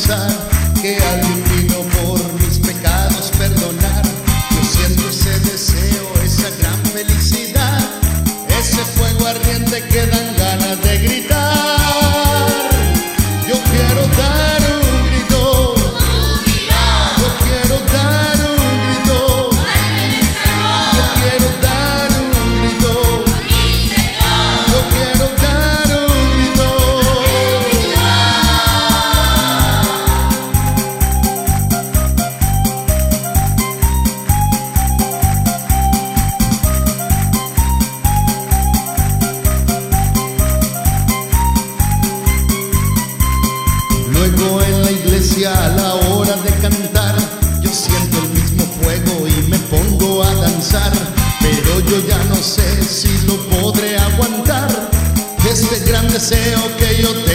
inside. no sé si lo podré aguantar, este gran deseo que yo tengo.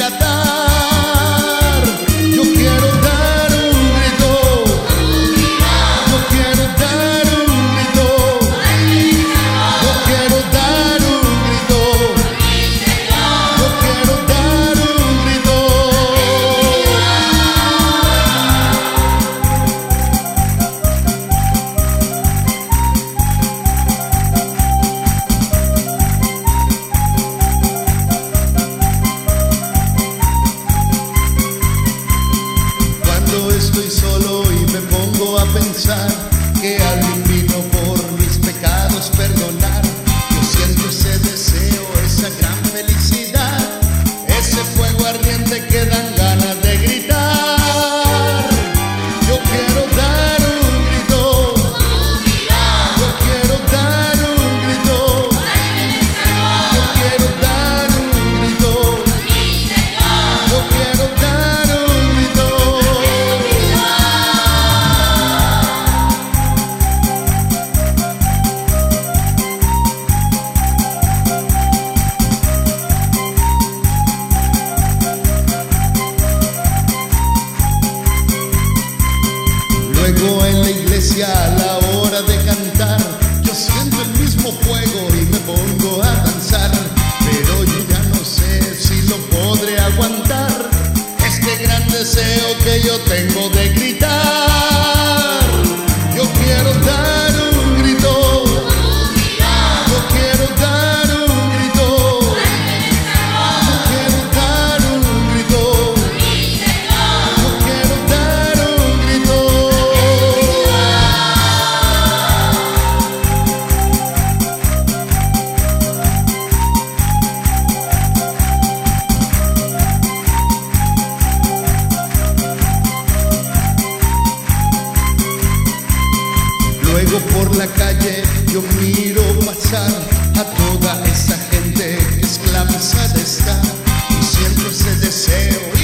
rescatar. que alguien vino por mis pecados perdonar. Yo siento ese deseo, esa gran felicidad, ese fuego ardiente que En la iglesia a la hora de cantar, yo siento el mismo fuego y me pongo a danzar. Pero yo ya no sé si lo podré aguantar, este gran deseo que yo tengo de gritar. Luego por la calle yo miro pasar a toda esa gente esclavizada está y siempre ese deseo